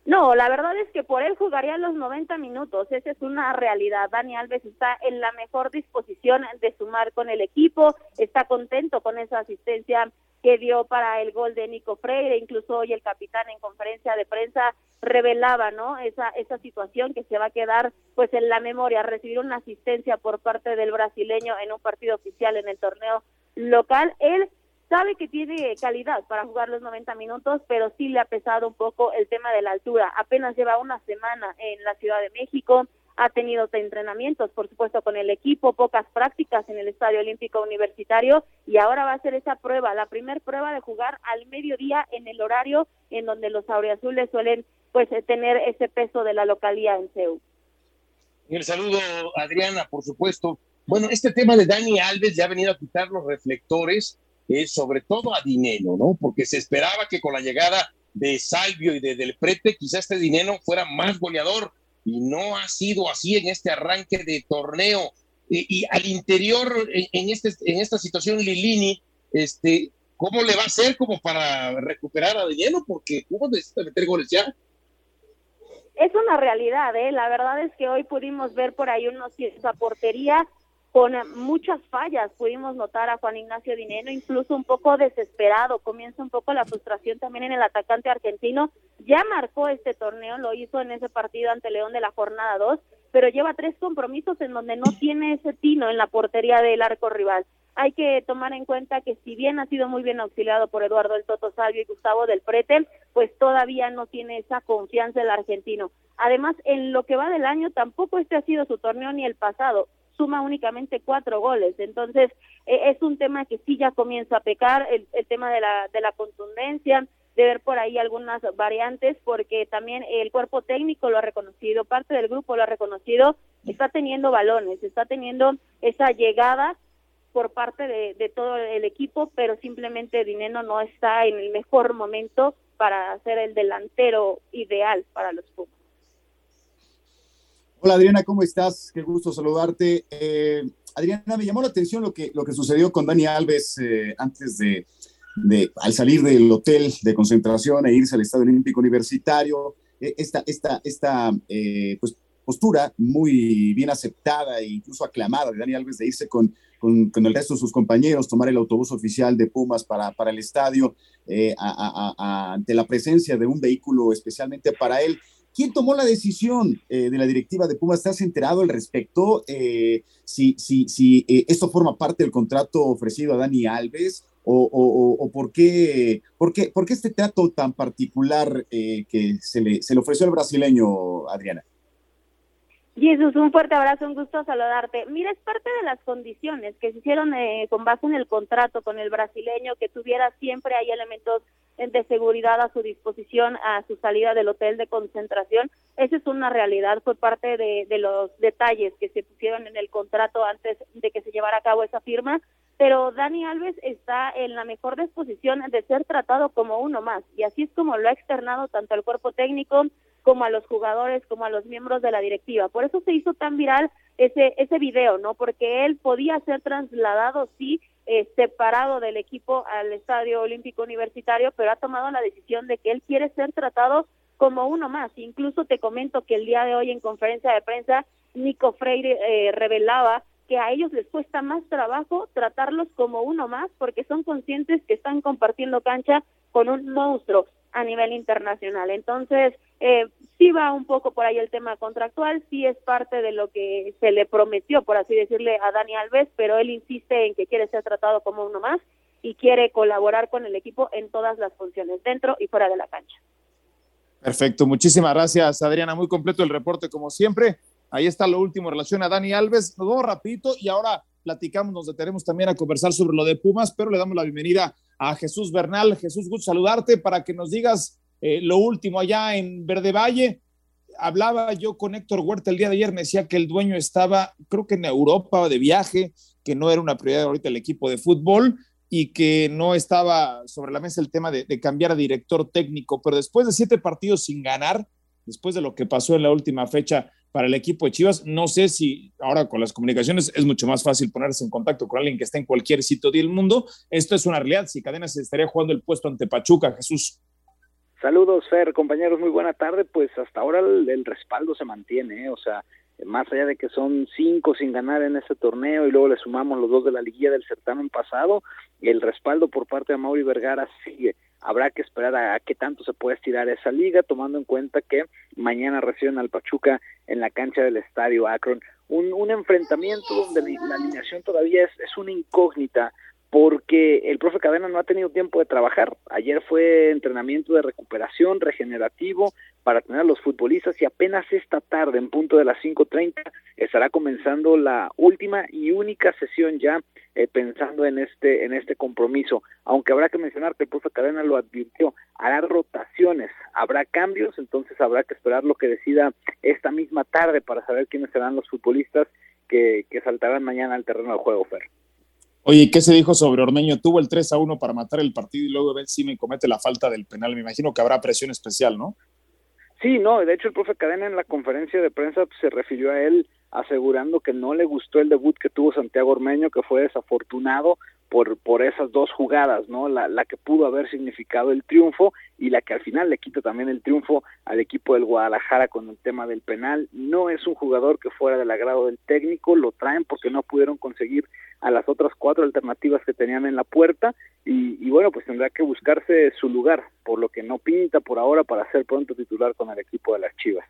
No, la verdad es que por él jugaría los 90 minutos, esa es una realidad. Dani Alves está en la mejor disposición de sumar con el equipo, está contento con esa asistencia que dio para el gol de Nico Freire, incluso hoy el capitán en conferencia de prensa revelaba, ¿no? Esa esa situación que se va a quedar pues en la memoria, recibir una asistencia por parte del brasileño en un partido oficial en el torneo local. Él sabe que tiene calidad para jugar los 90 minutos, pero sí le ha pesado un poco el tema de la altura. Apenas lleva una semana en la Ciudad de México, ha tenido entrenamientos, por supuesto, con el equipo, pocas prácticas en el Estadio Olímpico Universitario y ahora va a ser esa prueba, la primera prueba de jugar al mediodía en el horario en donde los auriazules suelen pues tener ese peso de la localidad en CEU. El saludo, Adriana, por supuesto. Bueno, este tema de Dani Alves ya ha venido a quitar los reflectores eh, sobre todo a Dinero, ¿no? Porque se esperaba que con la llegada de Salvio y de Del Prete, quizás este Dinero fuera más goleador, y no ha sido así en este arranque de torneo. Y, al interior, en, este, en esta situación, Lilini, este, ¿cómo le va a hacer como para recuperar a Dinero? Porque ¿cómo necesita meter goles ya? Es una realidad, ¿eh? La verdad es que hoy pudimos ver por ahí unos esa portería con muchas fallas. Pudimos notar a Juan Ignacio Dineno incluso un poco desesperado. Comienza un poco la frustración también en el atacante argentino. Ya marcó este torneo, lo hizo en ese partido ante León de la jornada 2, pero lleva tres compromisos en donde no tiene ese tino en la portería del arco rival. Hay que tomar en cuenta que si bien ha sido muy bien auxiliado por Eduardo el Toto Salvio y Gustavo del Prete, pues todavía no tiene esa confianza el argentino. Además, en lo que va del año, tampoco este ha sido su torneo ni el pasado suma únicamente cuatro goles. Entonces, e, es un tema que sí ya comienza a pecar, el, tema de la, de la contundencia, de ver por ahí algunas variantes, porque también el cuerpo técnico lo ha reconocido, parte del grupo lo ha reconocido, está teniendo balones, está teniendo esa llegada por parte de, de todo el equipo, pero simplemente Dineno no está en el mejor momento para ser el delantero ideal para los Pumas. Hola Adriana, ¿cómo estás? Qué gusto saludarte. Eh, Adriana, me llamó la atención lo que, lo que sucedió con Dani Alves eh, antes de, al salir del hotel de concentración e irse al Estadio Olímpico Universitario. Eh, esta, esta, esta pues, postura muy bien aceptada e incluso aclamada de Dani Alves de irse con, con, con, el resto de sus compañeros, tomar el autobús oficial de Pumas para, para el estadio, ante la presencia de un vehículo especialmente para él. ¿Quién tomó la decisión eh, de la directiva de Pumas? ¿Estás enterado al respecto? Eh, si si, si eh, esto forma parte del contrato ofrecido a Dani Alves o, por, qué, por, qué, por, qué, este trato tan particular que se le, se le ofreció al brasileño, Adriana. Jesús, un fuerte abrazo, un gusto saludarte. Mira, es parte de las condiciones que se hicieron con base en el contrato con el brasileño, que tuviera siempre hay elementos de seguridad a su disposición a su salida del hotel de concentración. Esa es una realidad, fue parte de, de los detalles que se pusieron en el contrato antes de que se llevara a cabo esa firma pero Dani Alves está en la mejor disposición de ser tratado como uno más y así es como lo ha externado tanto al cuerpo técnico como a los jugadores como a los miembros de la directiva. Por eso se hizo tan viral ese ese video, ¿no? Porque él podía ser trasladado sí eh, separado del equipo al Estadio Olímpico Universitario, pero ha tomado la decisión de que él quiere ser tratado como uno más. Incluso te comento que el día de hoy en conferencia de prensa, Nico Freire eh, revelaba que a ellos les cuesta más trabajo tratarlos como uno más porque son conscientes que están compartiendo cancha con un monstruo a nivel internacional. Entonces, eh, sí va un poco por ahí el tema contractual, sí es parte de lo que se le prometió, por así decirle, a Dani Alves, pero él insiste en que quiere ser tratado como uno más y quiere colaborar con el equipo en todas las funciones, dentro y fuera de la cancha. Perfecto, muchísimas gracias Adriana, muy completo el reporte como siempre. Ahí está lo último en relación a Dani Alves. Nos vamos rapidito y ahora platicamos, nos detenemos también a conversar sobre lo de Pumas, pero le damos la bienvenida a Jesús Bernal. Jesús, gusto saludarte para que nos digas eh, lo último allá en Verde Valle. Hablaba yo con Héctor Huerta el día de ayer, me decía que el dueño estaba, creo que en Europa de viaje, que no era una prioridad ahorita el equipo de fútbol y que no estaba sobre la mesa el tema de, cambiar a director técnico, pero después de siete partidos sin ganar, después de lo que pasó en la última fecha para el equipo de Chivas. No sé si ahora con las comunicaciones es mucho más fácil ponerse en contacto con alguien que esté en cualquier sitio del mundo. Esto es una realidad. Si Cadenas estaría jugando el puesto ante Pachuca, Jesús. Saludos, Fer, compañeros, muy buena tarde. Pues hasta ahora el, respaldo se mantiene, ¿eh? o sea, más allá de que son cinco sin ganar en este torneo y luego le sumamos los dos de la liguilla del certamen pasado, el respaldo por parte de Mauri Vergara sigue habrá que esperar a, qué tanto se puede estirar esa liga, tomando en cuenta que mañana reciben al Pachuca en la cancha del Estadio Akron. Un, un enfrentamiento donde la alineación todavía es, es una incógnita, porque el profe Cadena no ha tenido tiempo de trabajar. Ayer fue entrenamiento de recuperación, regenerativo para tener a los futbolistas y apenas esta tarde, en punto de las 5.30, estará comenzando la última y única sesión ya eh, pensando en este, en este compromiso. Aunque habrá que mencionar que el profe Cadena lo advirtió, hará rotaciones, habrá cambios, entonces habrá que esperar lo que decida esta misma tarde para saber quiénes serán los futbolistas que, que saltarán mañana al terreno de juego, Fer. Oye, ¿qué se dijo sobre Ormeño? Tuvo el 3 a 1 para matar el partido y luego Ben me comete la falta del penal. Me imagino que habrá presión especial, ¿no? Sí, no, de hecho el profe Cadena en la conferencia de prensa se refirió a él asegurando que no le gustó el debut que tuvo Santiago Ormeño, que fue desafortunado por, por esas dos jugadas, ¿no? La, la que pudo haber significado el triunfo y la que al final le quita también el triunfo al equipo del Guadalajara con el tema del penal. No es un jugador que fuera del agrado del técnico, lo traen porque no pudieron conseguir a las otras cuatro alternativas que tenían en la puerta y, y bueno, pues tendrá que buscarse su lugar, por lo que no pinta por ahora para ser pronto titular con el equipo de las Chivas.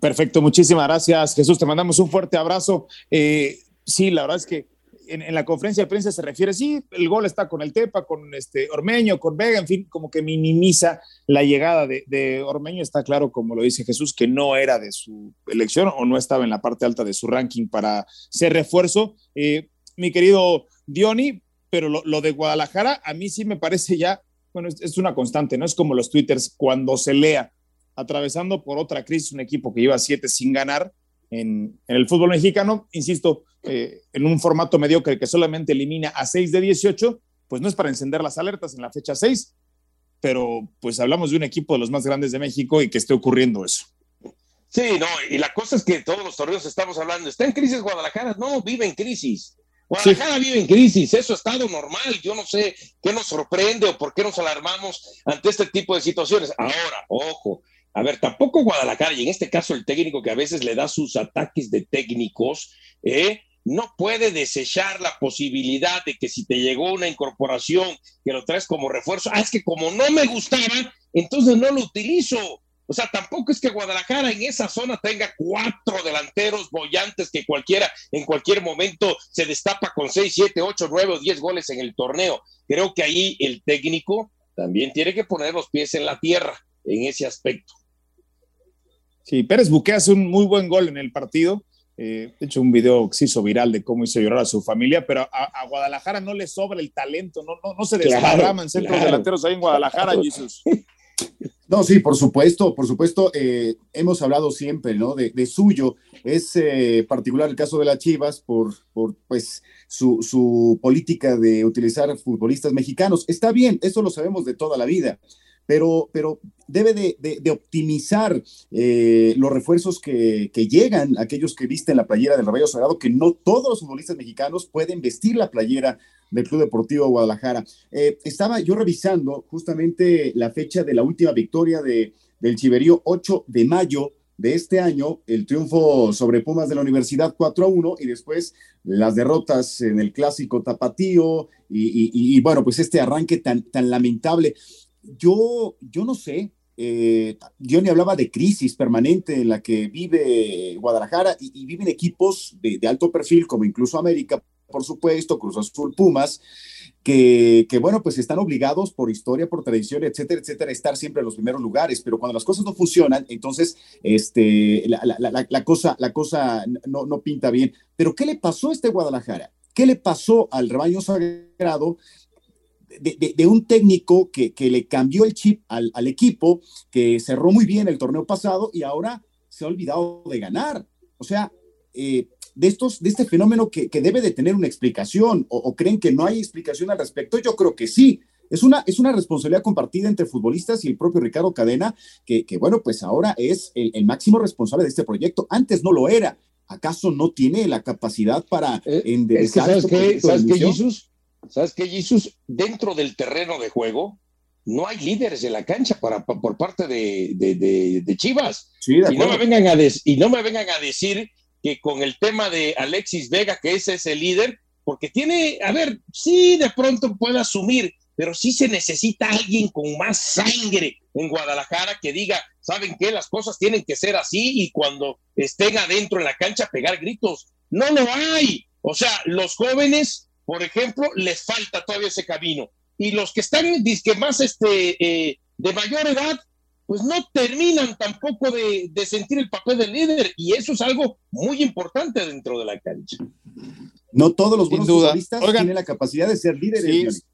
Perfecto, muchísimas gracias Jesús, te mandamos un fuerte abrazo. Eh, sí, la verdad es que en, la conferencia de prensa se refiere, sí, el gol está con el Tepa, con este Ormeño, con Vega, en fin, como que minimiza la llegada de, Ormeño. Está claro, como lo dice Jesús, que no era de su elección o no estaba en la parte alta de su ranking para ser refuerzo. Eh, mi querido Diony, pero lo, de Guadalajara a mí sí me parece ya, bueno, es, una constante, ¿no? Es como los twitters cuando se lea, atravesando por otra crisis, un equipo que lleva siete sin ganar en, en el fútbol mexicano, insisto, eh, en un formato mediocre que solamente elimina a 6 de 18, pues no es para encender las alertas en la fecha 6, pero pues hablamos de un equipo de los más grandes de México y que esté ocurriendo eso. Sí, no, y la cosa es que todos los torneos estamos hablando, ¿está en crisis Guadalajara? No, vive en crisis. Guadalajara vive en crisis, eso ha estado normal. Yo no sé qué nos sorprende o por qué nos alarmamos ante este tipo de situaciones. Ahora, ojo, a ver, tampoco Guadalajara, y en este caso el técnico que a veces le da sus ataques de técnicos, ¿eh? No puede desechar la posibilidad de que si te llegó una incorporación que lo traes como refuerzo, ah, es que como no me gustaba, entonces no lo utilizo. O sea, tampoco es que Guadalajara en esa zona tenga cuatro delanteros bollantes que cualquiera en cualquier momento se destapa con seis, siete, ocho, nueve o diez goles en el torneo. Creo que ahí el técnico también tiene que poner los pies en la tierra en ese aspecto. Sí, Pérez Buque hace un muy buen gol en el partido eh, de hecho, un video que se hizo viral de cómo hizo llorar a su familia, pero a, Guadalajara no le sobra el talento, no, no, se desparraman centros delanteros ahí en Guadalajara, Jesús. *laughs* No, sí, por supuesto, por supuesto, eh, hemos hablado siempre, ¿no? De, suyo. Es eh, particular el caso de las Chivas por, por pues, su, su, política de utilizar futbolistas mexicanos. Está bien, eso lo sabemos de toda la vida, pero, pero debe de, optimizar eh, los refuerzos que, llegan, aquellos que visten la playera del Rayo Sagrado, que no todos los futbolistas mexicanos pueden vestir la playera del Club Deportivo Guadalajara. Eh, estaba yo revisando justamente la fecha de la última victoria de, del Chiverío, 8 de mayo de este año, el triunfo sobre Pumas de la Universidad 4 a 1 y después las derrotas en el clásico tapatío y, bueno, pues este arranque tan, tan lamentable yo, yo no sé, eh, yo ni hablaba de crisis permanente en la que vive Guadalajara y, viven equipos de, alto perfil, como incluso América, por supuesto, Cruz Azul, Pumas, que, bueno, pues están obligados por historia, por tradición, etcétera, etcétera, a estar siempre en los primeros lugares, pero cuando las cosas no funcionan, entonces este, la, cosa, la cosa no, no pinta bien. Pero ¿qué le pasó a este Guadalajara? ¿Qué le pasó al rebaño sagrado de, un técnico que, le cambió el chip al, equipo, que cerró muy bien el torneo pasado y ahora se ha olvidado de ganar. O sea, eh, de, estos, de este fenómeno que, debe de tener una explicación o, creen que no hay explicación al respecto, yo creo que sí. Es una, es una responsabilidad compartida entre futbolistas y el propio Ricardo Cadena, que, que bueno, pues ahora es el, máximo responsable de este proyecto. Antes no lo era. ¿Acaso no tiene la capacidad para eh, enderezar ¿Sabes qué, ¿sabes qué, Jesus? ¿Sabes qué, Jesus? Dentro del terreno de juego, no hay líderes en la cancha para, por parte de, de, Chivas. y, no me vengan a y no me vengan a decir que con el tema de Alexis Vega, que ese es el líder, porque tiene, a ver, sí de pronto puede asumir, pero sí se necesita alguien con más sangre en Guadalajara que diga, ¿saben qué? Las cosas tienen que ser así y cuando estén adentro en la cancha pegar gritos. No lo hay. O sea, los jóvenes, por ejemplo, les falta todavía ese camino y los que están que más este, eh, de mayor edad, pues no terminan tampoco de, sentir el papel del líder y eso es algo muy importante dentro de la cancha. No todos los buenos futbolistas tienen la capacidad de ser líderes.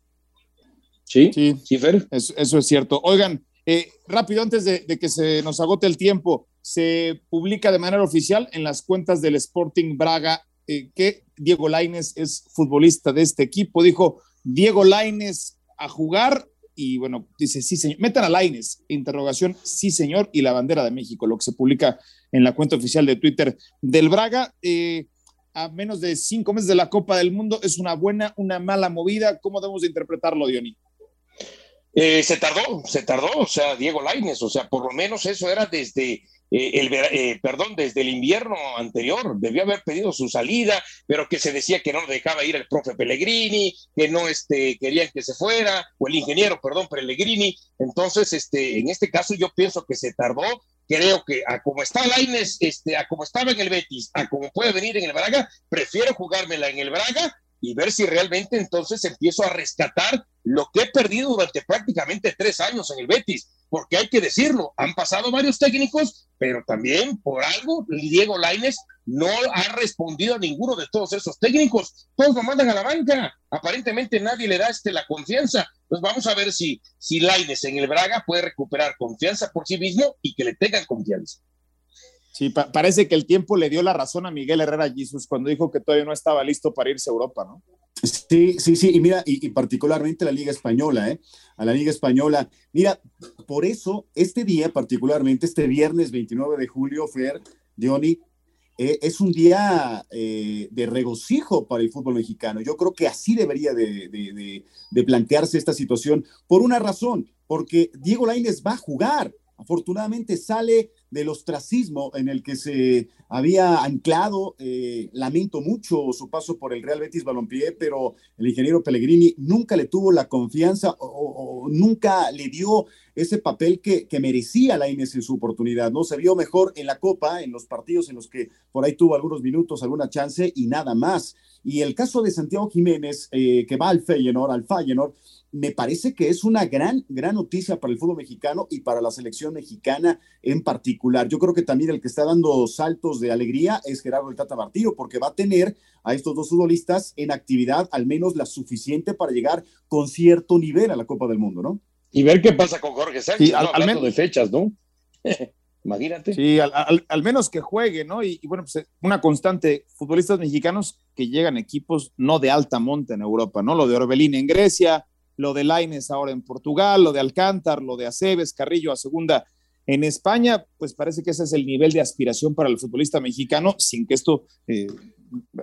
Sí, sí, sí, Fer. Eso, es cierto. Oigan, eh, rápido, antes de, de, que se nos agote el tiempo, se publica de manera oficial en las cuentas del Sporting Braga eh, que Diego Laines es futbolista de este equipo. Dijo, Diego Laines a jugar y bueno, dice, sí, señor, metan a Laines, interrogación, sí, señor, y la bandera de México, lo que se publica en la cuenta oficial de Twitter del Braga. Eh, a menos de cinco meses de la Copa del Mundo, ¿es una buena, una mala movida? ¿Cómo debemos de interpretarlo, Diony? Eh, se tardó, se tardó, o sea, Diego Laines, o sea, por lo menos eso era desde eh, el, eh, perdón, desde el invierno anterior, debió haber pedido su salida, pero que se decía que no dejaba ir el profe Pellegrini, que no este, querían que se fuera, o el ingeniero, perdón, Pellegrini. Entonces, este, en este caso yo pienso que se tardó, creo que a como está Laines, este, a como estaba en el Betis, a como puede venir en el Braga, prefiero jugármela en el Braga y ver si realmente entonces empiezo a rescatar lo que he perdido durante prácticamente tres años en el Betis porque hay que decirlo, han pasado varios técnicos, pero también por algo Diego Laines no ha respondido a ninguno de todos esos técnicos. Todos lo mandan a la banca. Aparentemente nadie le da este, la confianza. Pues vamos a ver si, si Laines en el Braga puede recuperar confianza por sí mismo y que le tengan confianza. Sí, parece que el tiempo le dio la razón a Miguel Herrera Jesus cuando dijo que todavía no estaba listo para irse a Europa, ¿no? Sí, sí, sí, y mira, y, particularmente la Liga Española, ¿eh? A la Liga Española. Mira, por eso, este día, particularmente este viernes 29 de julio, Fer, Diony, eh, es un día eh, de regocijo para el fútbol mexicano. Yo creo que así debería de, de plantearse esta situación, por una razón, porque Diego Lainez va a jugar. Afortunadamente sale del ostracismo en el que se había anclado. Eh, lamento mucho su paso por el Real Betis Balompié, pero el ingeniero Pellegrini nunca le tuvo la confianza o, nunca le dio ese papel que, que merecía la Inés en su oportunidad. No se vio mejor en la Copa, en los partidos en los que por ahí tuvo algunos minutos, alguna chance y nada más. Y el caso de Santiago Jiménez, eh, que va al Feyenoord, al Feyenoord, me parece que es una gran, gran noticia para el fútbol mexicano y para la selección mexicana en particular. Yo creo que también el que está dando saltos de alegría es Gerardo el Tata Martillo, porque va a tener a estos dos futbolistas en actividad al menos la suficiente para llegar con cierto nivel a la Copa del Mundo, ¿no? Y ver qué pasa con Jorge Sánchez, al, menos de fechas, ¿no? *laughs* Imagínate. Sí, al, menos que juegue, ¿no? Y, y, bueno, pues una constante, futbolistas mexicanos que llegan equipos no de alta monta en Europa, ¿no? Lo de Orbelín en Grecia, lo de Laines ahora en Portugal, lo de Alcántar, lo de Aceves, Carrillo a segunda en España, pues parece que ese es el nivel de aspiración para el futbolista mexicano, sin que esto eh,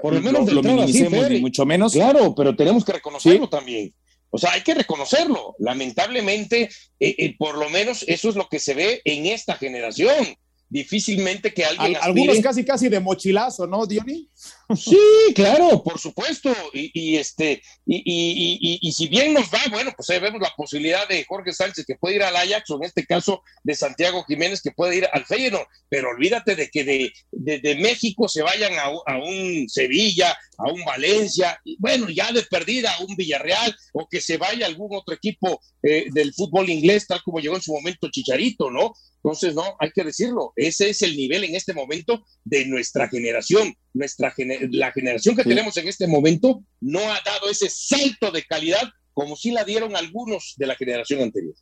por lo menos lo, minimicemos ni mucho menos. Claro, pero tenemos que reconocerlo también. O sea, hay que reconocerlo. Lamentablemente, eh, eh, por lo menos eso es lo que se ve en esta generación difícilmente que alguien. Algunos casi casi de mochilazo, ¿no, Diony? Sí, claro, por supuesto. Y, este, y, y, si bien nos va, bueno, pues ahí vemos la posibilidad de Jorge Sánchez que puede ir al Ajax, o en este caso de Santiago Jiménez que puede ir al Feyenoord. Pero olvídate de que de, México se vayan a, un Sevilla, a un Valencia, y bueno, ya de perdida a un Villarreal, o que se vaya a algún otro equipo eh, del fútbol inglés, tal como llegó en su momento Chicharito, ¿no? Entonces, no, hay que decirlo, ese es el nivel en este momento de nuestra generación. Nuestra la generación que tenemos en este momento no ha dado ese salto de calidad como si la dieron algunos de la generación anterior.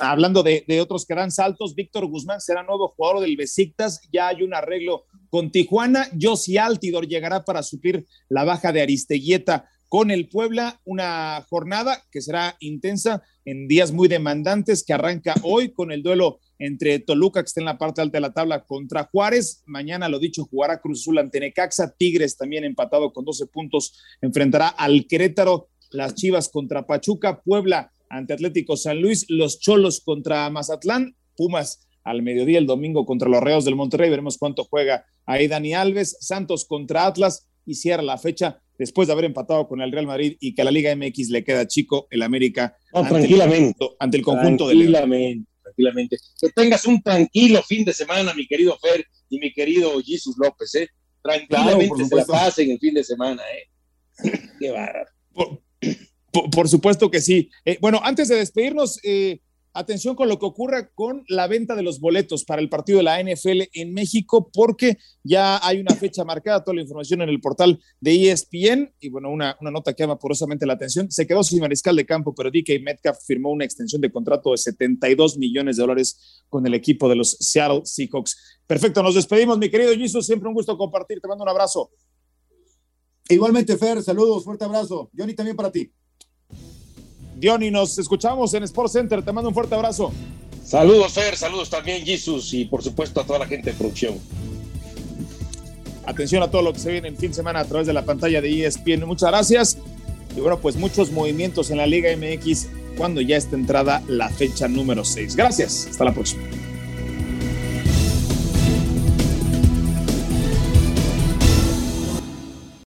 Hablando de, otros gran saltos, Víctor Guzmán será nuevo jugador del Besiktas, ya hay un arreglo con Tijuana, Josi Altidor llegará para suplir la baja de Aristeguieta con el Puebla, una jornada que será intensa en días muy demandantes, que arranca hoy con el duelo entre Toluca, que está en la parte alta de la tabla, contra Juárez. Mañana, lo dicho, jugará Cruz Azul ante Necaxa. Tigres también empatado con 12 puntos, enfrentará al Querétaro. Las Chivas contra Pachuca, Puebla ante Atlético San Luis, los Cholos contra Mazatlán, Pumas al mediodía el domingo contra los Reos del Monterrey. Veremos cuánto juega ahí Dani Alves, Santos contra Atlas y cierra la fecha después de haber empatado con el Real Madrid y que a la Liga MX le queda chico el América ante, tranquilamente, el, ante el conjunto tranquilamente, de Tranquilamente. Que tengas un tranquilo fin de semana, mi querido Fer y mi querido Jesus López, ¿eh? Tranquilamente se la pasen el fin de semana, ¿eh? Qué bárbaro. Por, supuesto que sí. Eh, bueno, antes de despedirnos, eh, atención con lo que ocurra con la venta de los boletos para el partido de la NFL en México, porque ya hay una fecha marcada, toda la información en el portal de ESPN, y bueno, una, una nota que llama porosamente la atención. Se quedó sin mariscal de campo, pero DK Metcalf firmó una extensión de contrato de 72 millones de dólares con el equipo de los Seattle Seahawks. Perfecto, nos despedimos, mi querido Jesus, siempre un gusto compartir, te mando un abrazo. Igualmente, Fer, saludos, fuerte abrazo. Johnny, también para ti. Diony, nos escuchamos en Sports Center. Te mando un fuerte abrazo. Saludos, Fer. Saludos también, Jesus. Y por supuesto a toda la gente de producción. Atención a todo lo que se viene en fin de semana a través de la pantalla de ESPN. Muchas gracias. Y bueno, pues muchos movimientos en la Liga MX cuando ya está entrada la fecha número 6. Gracias. Hasta la próxima.